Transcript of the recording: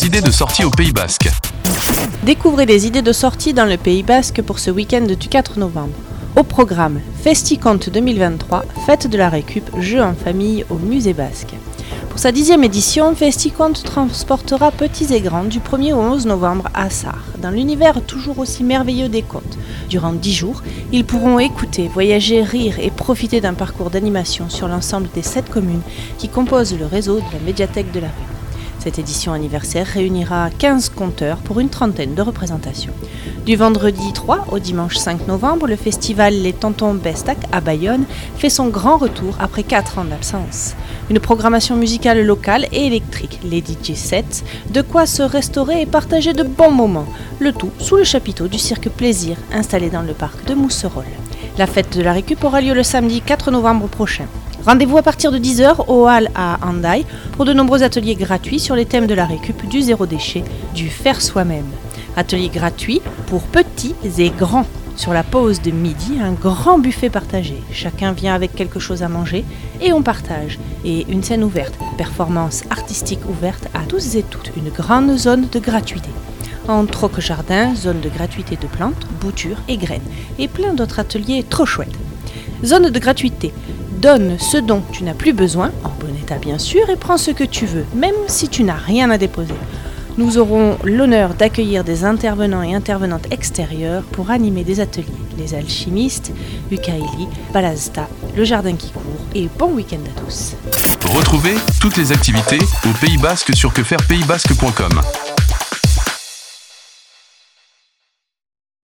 idées de sortie au Pays Basque. Découvrez les idées de sortie dans le Pays Basque pour ce week-end du 4 novembre. Au programme FestiConte 2023, fête de la récup, jeux en famille au Musée Basque. Pour sa dixième édition, FestiConte transportera petits et grands du 1er au 11 novembre à Sarre, dans l'univers toujours aussi merveilleux des contes. Durant dix jours, ils pourront écouter, voyager, rire et profiter d'un parcours d'animation sur l'ensemble des sept communes qui composent le réseau de la médiathèque de la rue. Cette édition anniversaire réunira 15 conteurs pour une trentaine de représentations. Du vendredi 3 au dimanche 5 novembre, le festival Les Tontons Bestac à Bayonne fait son grand retour après 4 ans d'absence. Une programmation musicale locale et électrique, les DJ sets, de quoi se restaurer et partager de bons moments, le tout sous le chapiteau du cirque Plaisir installé dans le parc de Mousserolles. La fête de la récup aura lieu le samedi 4 novembre prochain. Rendez-vous à partir de 10h au Hall à Handaï pour de nombreux ateliers gratuits sur les thèmes de la récup, du zéro déchet, du faire soi-même. Ateliers gratuits pour petits et grands. Sur la pause de midi, un grand buffet partagé. Chacun vient avec quelque chose à manger et on partage. Et une scène ouverte, performance artistique ouverte à tous et toutes. Une grande zone de gratuité. En troc-jardin, zone de gratuité de plantes, boutures et graines. Et plein d'autres ateliers trop chouettes. Zone de gratuité. Donne ce dont tu n'as plus besoin, en bon état bien sûr, et prends ce que tu veux, même si tu n'as rien à déposer. Nous aurons l'honneur d'accueillir des intervenants et intervenantes extérieurs pour animer des ateliers. Les alchimistes, Ukaili, Balazta, le jardin qui court et bon week-end à tous. Retrouvez toutes les activités au Pays Basque sur quefairepaysbasque.com.